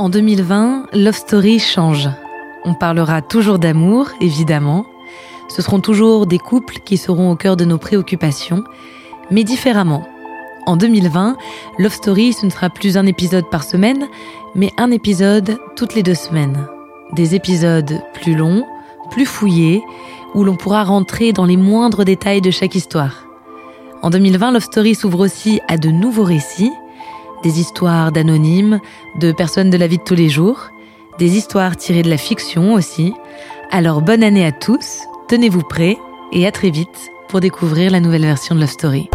En 2020, Love Story change. On parlera toujours d'amour, évidemment. Ce seront toujours des couples qui seront au cœur de nos préoccupations, mais différemment. En 2020, Love Story, ce ne sera plus un épisode par semaine, mais un épisode toutes les deux semaines. Des épisodes plus longs, plus fouillés, où l'on pourra rentrer dans les moindres détails de chaque histoire. En 2020, Love Story s'ouvre aussi à de nouveaux récits, des histoires d'anonymes, de personnes de la vie de tous les jours, des histoires tirées de la fiction aussi. Alors bonne année à tous, tenez-vous prêts et à très vite pour découvrir la nouvelle version de Love Story.